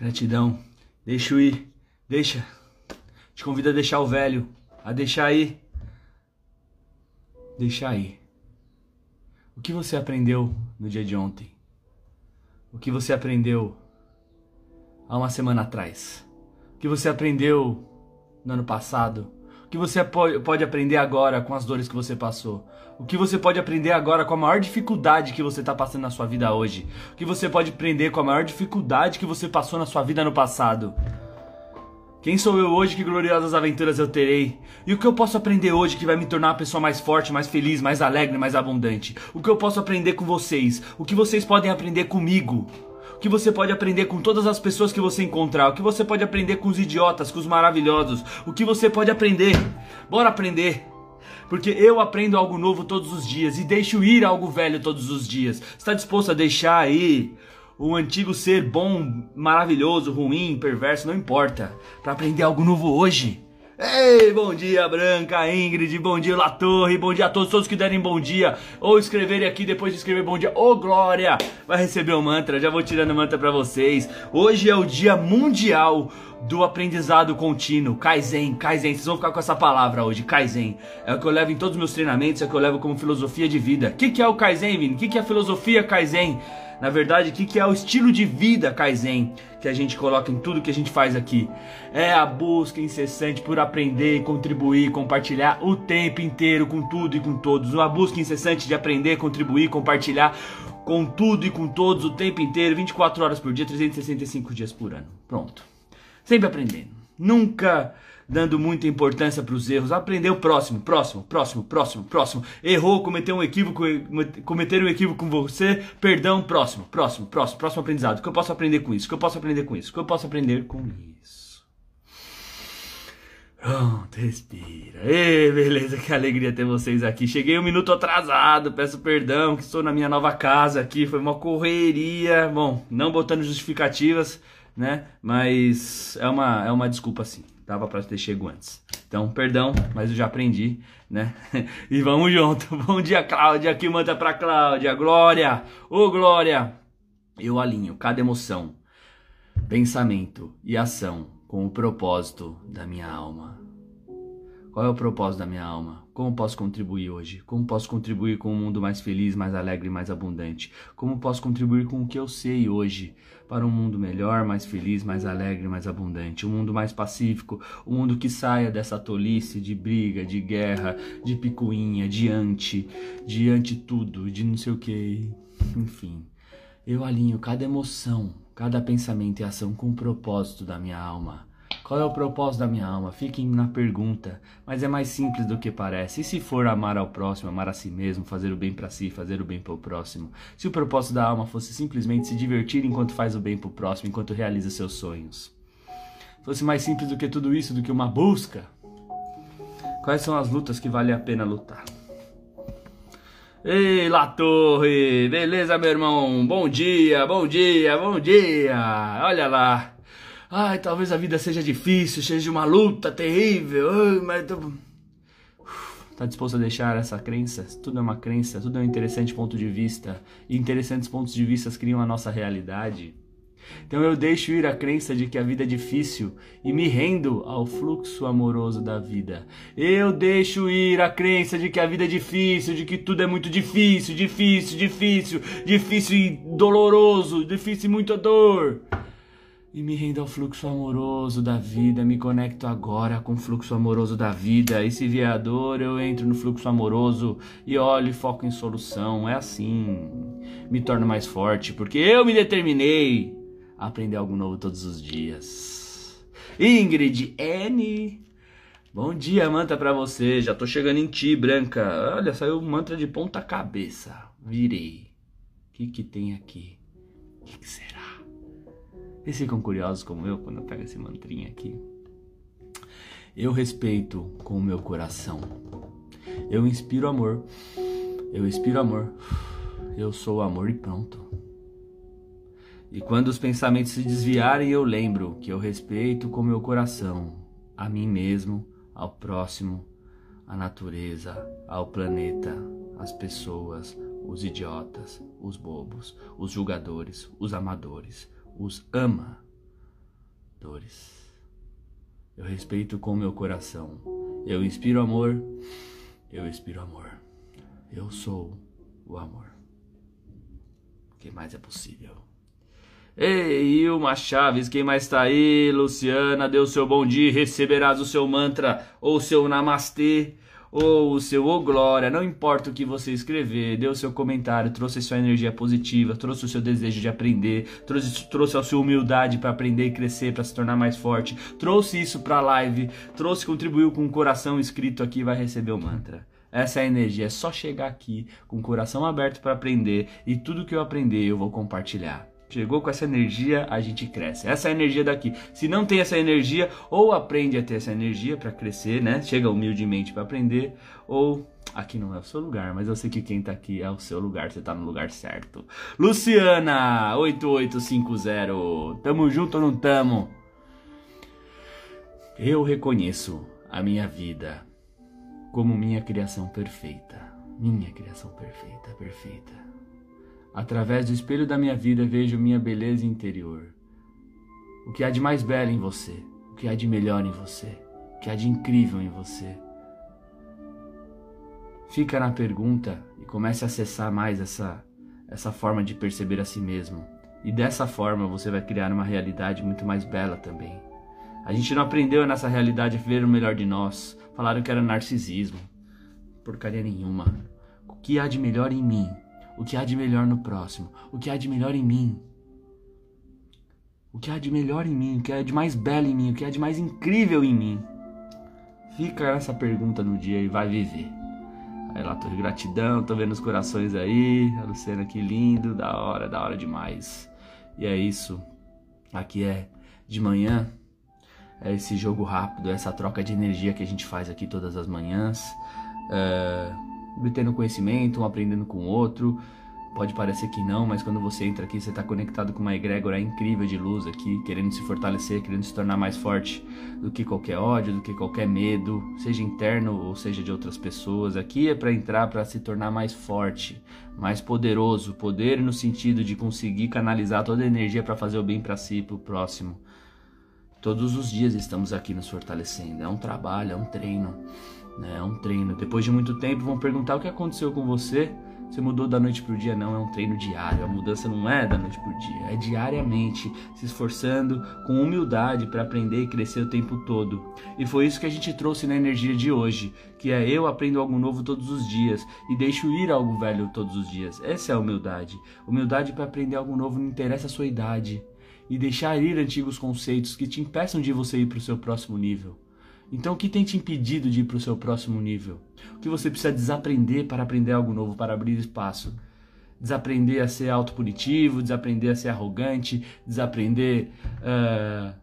Gratidão. Deixa eu ir. Deixa. Te convido a deixar o velho. A deixar aí. Deixar aí. O que você aprendeu no dia de ontem? O que você aprendeu há uma semana atrás? O que você aprendeu no ano passado? Que você pode aprender agora com as dores que você passou? O que você pode aprender agora com a maior dificuldade que você está passando na sua vida hoje? O que você pode aprender com a maior dificuldade que você passou na sua vida no passado? Quem sou eu hoje? Que gloriosas aventuras eu terei? E o que eu posso aprender hoje que vai me tornar uma pessoa mais forte, mais feliz, mais alegre, mais abundante? O que eu posso aprender com vocês? O que vocês podem aprender comigo? Que você pode aprender com todas as pessoas que você encontrar? O que você pode aprender com os idiotas, com os maravilhosos? O que você pode aprender? Bora aprender! Porque eu aprendo algo novo todos os dias e deixo ir algo velho todos os dias. Está disposto a deixar aí o antigo ser bom, maravilhoso, ruim, perverso, não importa. Para aprender algo novo hoje. Ei, bom dia, Branca, Ingrid, bom dia, La Torre, bom dia a todos, todos que derem bom dia, ou escreverem aqui depois de escrever bom dia, ô oh, Glória, vai receber o um mantra, já vou tirando o mantra para vocês. Hoje é o dia mundial do aprendizado contínuo, Kaizen, Kaizen, vocês vão ficar com essa palavra hoje, Kaizen. É o que eu levo em todos os meus treinamentos, é o que eu levo como filosofia de vida. O que, que é o Kaizen, Vini? O que, que é a filosofia Kaizen? Na verdade, o que, é o estilo de vida Kaizen que a gente coloca em tudo que a gente faz aqui? É a busca incessante por aprender, contribuir, compartilhar o tempo inteiro com tudo e com todos. Uma busca incessante de aprender, contribuir, compartilhar com tudo e com todos o tempo inteiro, 24 horas por dia, 365 dias por ano. Pronto. Sempre aprendendo. Nunca dando muita importância para os erros. Aprender o próximo, próximo, próximo, próximo, próximo. Errou, cometeu um equívoco, cometer um equívoco com você, perdão, próximo, próximo, próximo, próximo aprendizado. O que eu posso aprender com isso? O que eu posso aprender com isso? O que eu posso aprender com isso? Pronto, respira. Ei, beleza, que alegria ter vocês aqui. Cheguei um minuto atrasado, peço perdão que estou na minha nova casa aqui, foi uma correria. Bom, não botando justificativas, né? Mas é uma, é uma desculpa sim dava para ter chego antes. Então, perdão, mas eu já aprendi, né? E vamos junto. Bom dia, Cláudia. Aqui manda para Cláudia. Glória. Ô, Glória. Eu alinho cada emoção, pensamento e ação com o propósito da minha alma. Qual é o propósito da minha alma? Como posso contribuir hoje? Como posso contribuir com um mundo mais feliz, mais alegre mais abundante? Como posso contribuir com o que eu sei hoje para um mundo melhor, mais feliz, mais alegre, mais abundante? Um mundo mais pacífico, um mundo que saia dessa tolice de briga, de guerra, de picuinha, de ante, de ante tudo, de não sei o que, enfim. Eu alinho cada emoção, cada pensamento e ação com o propósito da minha alma qual é o propósito da minha alma? Fiquem na pergunta, mas é mais simples do que parece. E se for amar ao próximo, amar a si mesmo, fazer o bem para si, fazer o bem para o próximo? Se o propósito da alma fosse simplesmente se divertir enquanto faz o bem para o próximo, enquanto realiza seus sonhos? Fosse mais simples do que tudo isso, do que uma busca? Quais são as lutas que vale a pena lutar? Ei, La Torre! Beleza, meu irmão? Bom dia, bom dia, bom dia! Olha lá! Ai, talvez a vida seja difícil, seja uma luta terrível. Mas tô... Tá disposto a deixar essa crença? Tudo é uma crença, tudo é um interessante ponto de vista. E interessantes pontos de vista criam a nossa realidade. Então eu deixo ir a crença de que a vida é difícil e me rendo ao fluxo amoroso da vida. Eu deixo ir a crença de que a vida é difícil, de que tudo é muito difícil, difícil, difícil, difícil e doloroso, difícil e muita dor e me rendo ao fluxo amoroso da vida, me conecto agora com o fluxo amoroso da vida. E se vier a dor, eu entro no fluxo amoroso e olho e foco em solução. É assim, me torno mais forte, porque eu me determinei a aprender algo novo todos os dias. Ingrid N. Bom dia, manta para você. Já tô chegando em ti, branca. Olha, saiu mantra de ponta cabeça. Virei. O que que tem aqui? O que, que será? Vocês ficam curiosos como eu quando eu pego esse mantrinha aqui? Eu respeito com o meu coração. Eu inspiro amor. Eu inspiro amor. Eu sou amor e pronto. E quando os pensamentos se desviarem, eu lembro que eu respeito com meu coração a mim mesmo, ao próximo, a natureza, ao planeta, as pessoas, os idiotas, os bobos, os julgadores, os amadores, os ama. dores. Eu respeito com meu coração. Eu inspiro amor. Eu expiro amor. Eu sou o amor. O que mais é possível? Ei, Ilma Chaves, quem mais tá aí? Luciana, deu seu bom dia, receberás o seu mantra ou seu namastê ou o seu ô glória, não importa o que você escrever, deu o seu comentário, trouxe sua energia positiva, trouxe o seu desejo de aprender, trouxe, trouxe a sua humildade para aprender e crescer, para se tornar mais forte, trouxe isso para a live, trouxe, contribuiu com o coração escrito aqui, vai receber o mantra. Essa é a energia, é só chegar aqui com o coração aberto para aprender e tudo que eu aprender eu vou compartilhar. Chegou com essa energia, a gente cresce. Essa é a energia daqui. Se não tem essa energia, ou aprende a ter essa energia para crescer, né? Chega humildemente para aprender, ou aqui não é o seu lugar, mas eu sei que quem tá aqui é o seu lugar, você tá no lugar certo. Luciana, 8850. Tamo junto ou não tamo? Eu reconheço a minha vida como minha criação perfeita. Minha criação perfeita, perfeita. Através do espelho da minha vida vejo minha beleza interior. O que há de mais belo em você, o que há de melhor em você, o que há de incrível em você. Fica na pergunta e comece a acessar mais essa, essa forma de perceber a si mesmo. E dessa forma você vai criar uma realidade muito mais bela também. A gente não aprendeu nessa realidade a ver o melhor de nós. Falaram que era narcisismo. Porcaria nenhuma. O que há de melhor em mim o que há de melhor no próximo, o que há de melhor em mim. O que há de melhor em mim, o que há de mais belo em mim, o que há de mais incrível em mim. Fica essa pergunta no dia e vai viver. Aí lá, tô de gratidão, tô vendo os corações aí. A Luciana, que lindo, da hora, da hora demais. E é isso. Aqui é de manhã. É esse jogo rápido, essa troca de energia que a gente faz aqui todas as manhãs. É obtendo conhecimento, um aprendendo com o outro. Pode parecer que não, mas quando você entra aqui, você está conectado com uma egrégora incrível de luz aqui, querendo se fortalecer, querendo se tornar mais forte do que qualquer ódio, do que qualquer medo, seja interno ou seja de outras pessoas. Aqui é para entrar para se tornar mais forte, mais poderoso, poder no sentido de conseguir canalizar toda a energia para fazer o bem para si e para o próximo. Todos os dias estamos aqui nos fortalecendo. É um trabalho, é um treino né? É um treino. Depois de muito tempo vão perguntar o que aconteceu com você. Você mudou da noite para o dia? Não, é um treino diário. A mudança não é da noite para o dia, é diariamente, se esforçando com humildade para aprender e crescer o tempo todo. E foi isso que a gente trouxe na energia de hoje, que é eu aprendo algo novo todos os dias e deixo ir algo velho todos os dias. Essa é a humildade. Humildade para aprender algo novo não interessa a sua idade e deixar ir antigos conceitos que te impeçam de você ir para o seu próximo nível. Então, o que tem te impedido de ir para o seu próximo nível? O que você precisa desaprender para aprender algo novo, para abrir espaço? Desaprender a ser autopunitivo, desaprender a ser arrogante, desaprender uh,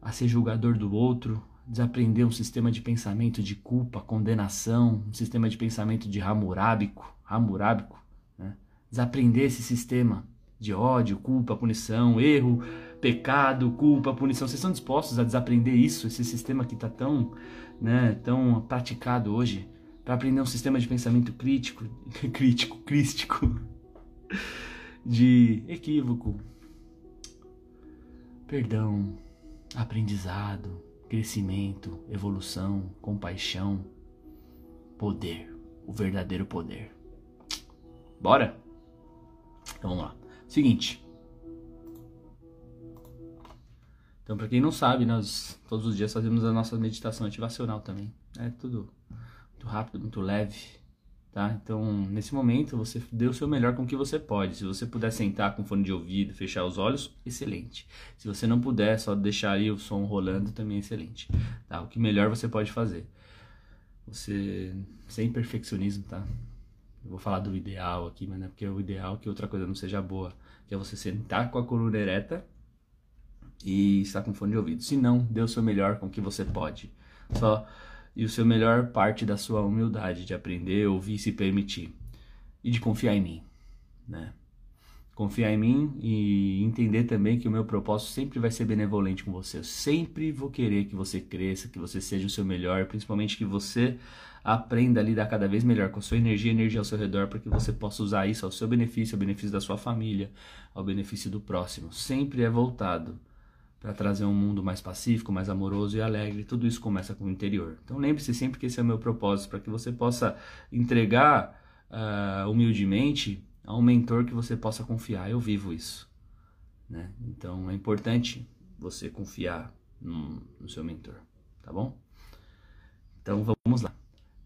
a ser julgador do outro, desaprender um sistema de pensamento de culpa, condenação, um sistema de pensamento de ramurábico, ramurábico, né? desaprender esse sistema de ódio, culpa, punição, erro, pecado, culpa, punição. Vocês estão dispostos a desaprender isso, esse sistema que está tão, né, tão praticado hoje, para aprender um sistema de pensamento crítico, crítico, crístico, de equívoco, perdão, aprendizado, crescimento, evolução, compaixão, poder, o verdadeiro poder. Bora? Então vamos lá. Seguinte. Então, para quem não sabe, nós todos os dias fazemos a nossa meditação ativacional também. É tudo muito rápido, muito leve, tá? Então, nesse momento, você dê o seu melhor com o que você pode. Se você puder sentar com fone de ouvido, fechar os olhos, excelente. Se você não puder, só deixar aí o som rolando, também é excelente. Tá? O que melhor você pode fazer. Você sem perfeccionismo, tá? Eu vou falar do ideal aqui, mas não é porque é o ideal que outra coisa não seja boa. Que é você sentar com a coluna ereta e estar com fone de ouvido. Se não, dê o seu melhor com o que você pode. Só e o seu melhor parte da sua humildade de aprender, ouvir e se permitir. E de confiar em mim, né? Confiar em mim e entender também que o meu propósito sempre vai ser benevolente com você. Eu sempre vou querer que você cresça, que você seja o seu melhor, principalmente que você Aprenda a lidar cada vez melhor com a sua energia e energia ao seu redor para que você possa usar isso ao seu benefício, ao benefício da sua família, ao benefício do próximo. Sempre é voltado para trazer um mundo mais pacífico, mais amoroso e alegre. Tudo isso começa com o interior. Então lembre-se sempre que esse é o meu propósito, para que você possa entregar uh, humildemente a um mentor que você possa confiar. Eu vivo isso. Né? Então é importante você confiar no, no seu mentor, tá bom? Então vamos lá.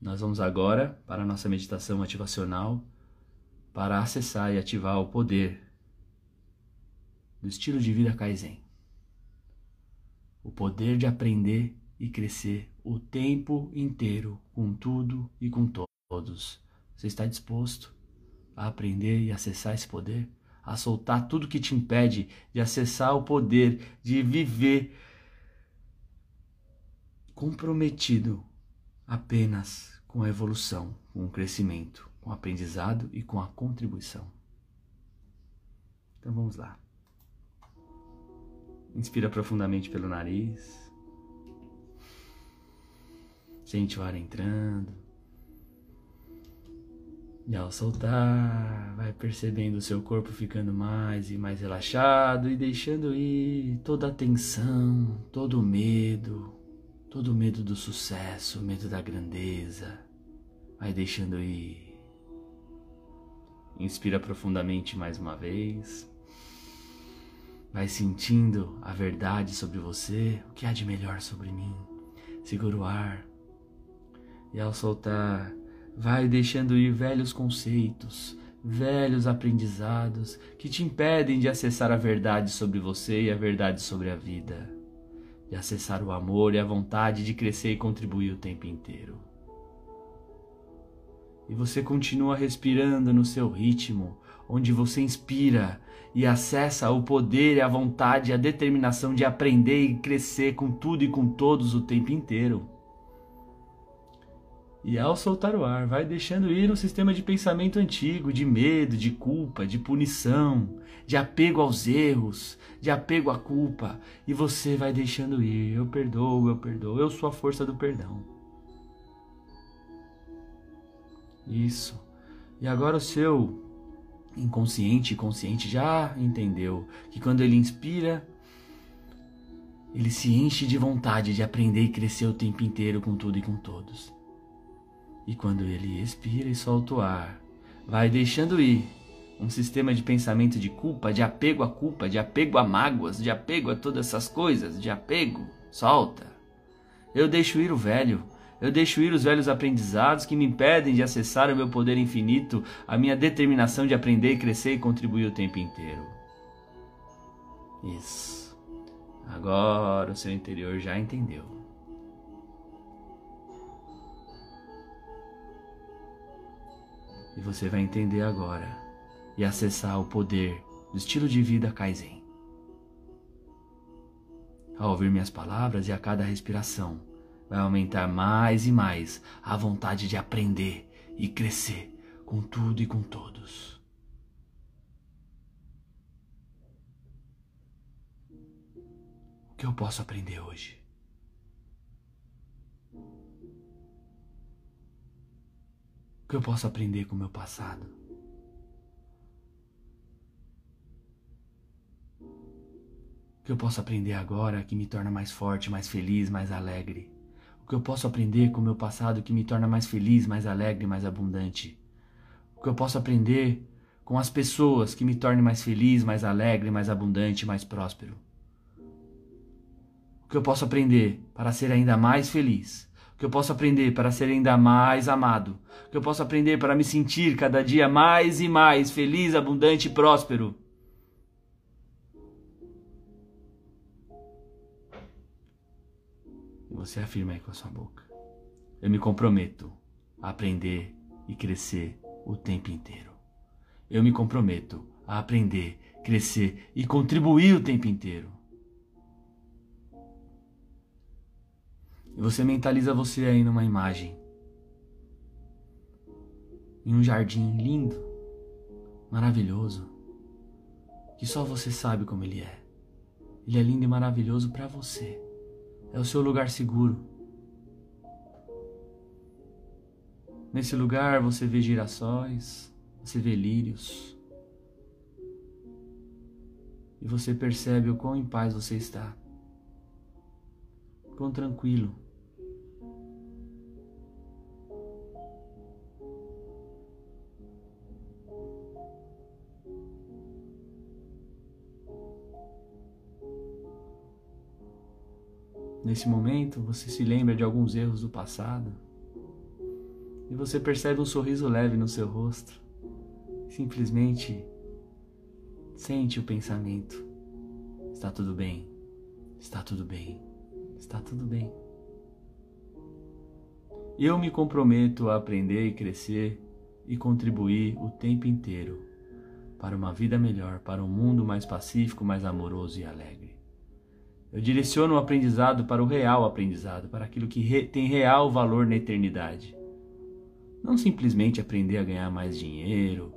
Nós vamos agora para a nossa meditação ativacional para acessar e ativar o poder do estilo de vida Kaizen o poder de aprender e crescer o tempo inteiro com tudo e com todos. Você está disposto a aprender e acessar esse poder? A soltar tudo que te impede de acessar o poder de viver comprometido apenas com a evolução, com o crescimento, com o aprendizado e com a contribuição. Então vamos lá. Inspira profundamente pelo nariz. Sente o ar entrando. E ao soltar, vai percebendo o seu corpo ficando mais e mais relaxado e deixando ir toda a tensão, todo o medo, todo o medo do sucesso, o medo da grandeza. Vai deixando ir. Inspira profundamente mais uma vez. Vai sentindo a verdade sobre você, o que há de melhor sobre mim. Segura o ar. E ao soltar, vai deixando ir velhos conceitos, velhos aprendizados que te impedem de acessar a verdade sobre você e a verdade sobre a vida, de acessar o amor e a vontade de crescer e contribuir o tempo inteiro. E você continua respirando no seu ritmo, onde você inspira e acessa o poder a vontade a determinação de aprender e crescer com tudo e com todos o tempo inteiro. E ao soltar o ar, vai deixando ir um sistema de pensamento antigo, de medo, de culpa, de punição, de apego aos erros, de apego à culpa. E você vai deixando ir. Eu perdoo, eu perdoo, eu sou a força do perdão. Isso. E agora o seu inconsciente e consciente já entendeu que quando ele inspira, ele se enche de vontade de aprender e crescer o tempo inteiro com tudo e com todos. E quando ele expira e solta o ar, vai deixando ir um sistema de pensamento de culpa, de apego à culpa, de apego a mágoas, de apego a todas essas coisas, de apego, solta. Eu deixo ir o velho, eu deixo ir os velhos aprendizados que me impedem de acessar o meu poder infinito, a minha determinação de aprender crescer e contribuir o tempo inteiro. Isso. Agora o seu interior já entendeu. E você vai entender agora e acessar o poder do estilo de vida Kaizen. Ao ouvir minhas palavras e a cada respiração, vai aumentar mais e mais a vontade de aprender e crescer com tudo e com todos. O que eu posso aprender hoje? O que eu posso aprender com o meu passado? O que eu posso aprender agora que me torna mais forte, mais feliz, mais alegre? O que eu posso aprender com o meu passado que me torna mais feliz, mais alegre, mais abundante? O que eu posso aprender com as pessoas que me tornem mais feliz, mais alegre, mais abundante, mais próspero? O que eu posso aprender para ser ainda mais feliz? O que eu posso aprender para ser ainda mais amado? O que eu posso aprender para me sentir cada dia mais e mais feliz, abundante e próspero? Você afirma aí com a sua boca. Eu me comprometo a aprender e crescer o tempo inteiro. Eu me comprometo a aprender, crescer e contribuir o tempo inteiro. E você mentaliza você aí numa imagem. Em um jardim lindo, maravilhoso, que só você sabe como ele é. Ele é lindo e maravilhoso para você é o seu lugar seguro. Nesse lugar você vê girassóis, você vê lírios. E você percebe o quão em paz você está, quão tranquilo. Nesse momento, você se lembra de alguns erros do passado e você percebe um sorriso leve no seu rosto. Simplesmente sente o pensamento: está tudo bem, está tudo bem, está tudo bem. Eu me comprometo a aprender e crescer e contribuir o tempo inteiro para uma vida melhor, para um mundo mais pacífico, mais amoroso e alegre. Eu direciono o aprendizado para o real aprendizado, para aquilo que re tem real valor na eternidade. Não simplesmente aprender a ganhar mais dinheiro,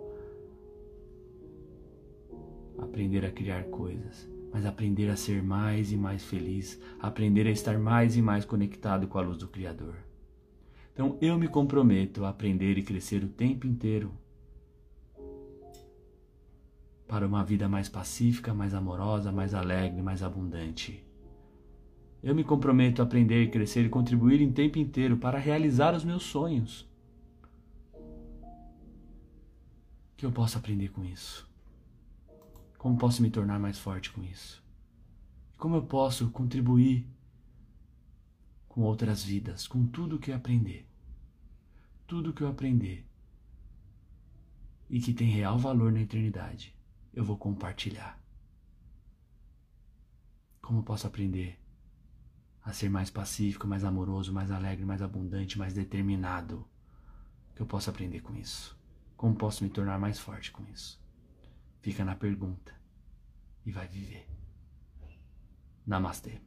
aprender a criar coisas, mas aprender a ser mais e mais feliz, aprender a estar mais e mais conectado com a luz do Criador. Então eu me comprometo a aprender e crescer o tempo inteiro para uma vida mais pacífica, mais amorosa, mais alegre, mais abundante. Eu me comprometo a aprender, crescer e contribuir em tempo inteiro para realizar os meus sonhos. Que eu possa aprender com isso? Como posso me tornar mais forte com isso? Como eu posso contribuir com outras vidas, com tudo que aprender? Tudo que eu aprender e que tem real valor na eternidade, eu vou compartilhar. Como posso aprender a ser mais pacífico, mais amoroso, mais alegre, mais abundante, mais determinado. Que eu possa aprender com isso. Como posso me tornar mais forte com isso? Fica na pergunta e vai viver. Namastê.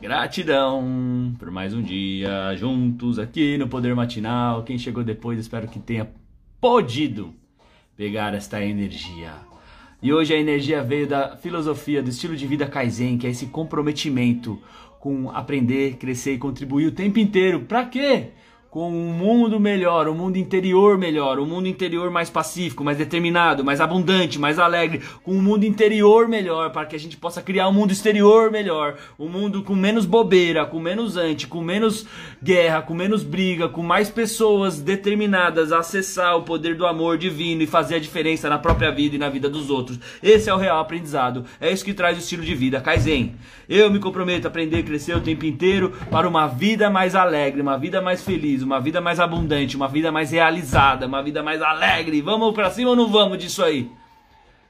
Gratidão por mais um dia juntos aqui no Poder Matinal. Quem chegou depois, espero que tenha podido pegar esta energia e hoje a energia veio da filosofia do estilo de vida Kaizen, que é esse comprometimento com aprender, crescer e contribuir o tempo inteiro. Para quê? Com um mundo melhor, um mundo interior melhor, um mundo interior mais pacífico, mais determinado, mais abundante, mais alegre, com um mundo interior melhor, para que a gente possa criar um mundo exterior melhor, um mundo com menos bobeira, com menos anti, com menos guerra, com menos briga, com mais pessoas determinadas a acessar o poder do amor divino e fazer a diferença na própria vida e na vida dos outros. Esse é o real aprendizado. É isso que traz o estilo de vida Kaizen. Eu me comprometo a aprender e crescer o tempo inteiro para uma vida mais alegre, uma vida mais feliz feliz, uma vida mais abundante, uma vida mais realizada, uma vida mais alegre. Vamos para cima ou não vamos disso aí?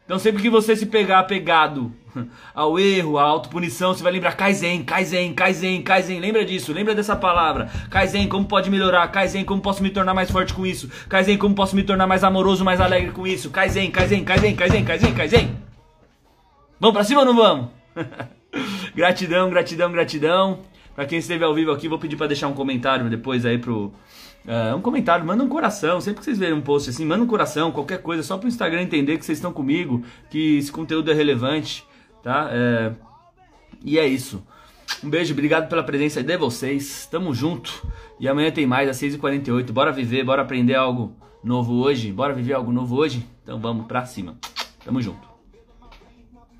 Então sempre que você se pegar apegado ao erro, à autopunição, você vai lembrar Kaizen, Kaizen, Kaizen, Kaizen. Lembra disso, lembra dessa palavra. Kaizen, como pode melhorar? Kaizen, como posso me tornar mais forte com isso? Kaizen, como posso me tornar mais amoroso, mais alegre com isso? Kaizen, Kaizen, Kaizen, Kaizen, Kaizen, Kaizen. Vamos para cima ou não vamos? gratidão, gratidão, gratidão. Para quem esteve ao vivo aqui, vou pedir para deixar um comentário depois aí pro. Uh, um comentário, manda um coração. Sempre que vocês verem um post assim, manda um coração, qualquer coisa, só para o Instagram entender que vocês estão comigo, que esse conteúdo é relevante, tá? É... E é isso. Um beijo, obrigado pela presença de vocês. Tamo junto. E amanhã tem mais, às 6h48. Bora viver, bora aprender algo novo hoje. Bora viver algo novo hoje? Então vamos pra cima. Tamo junto.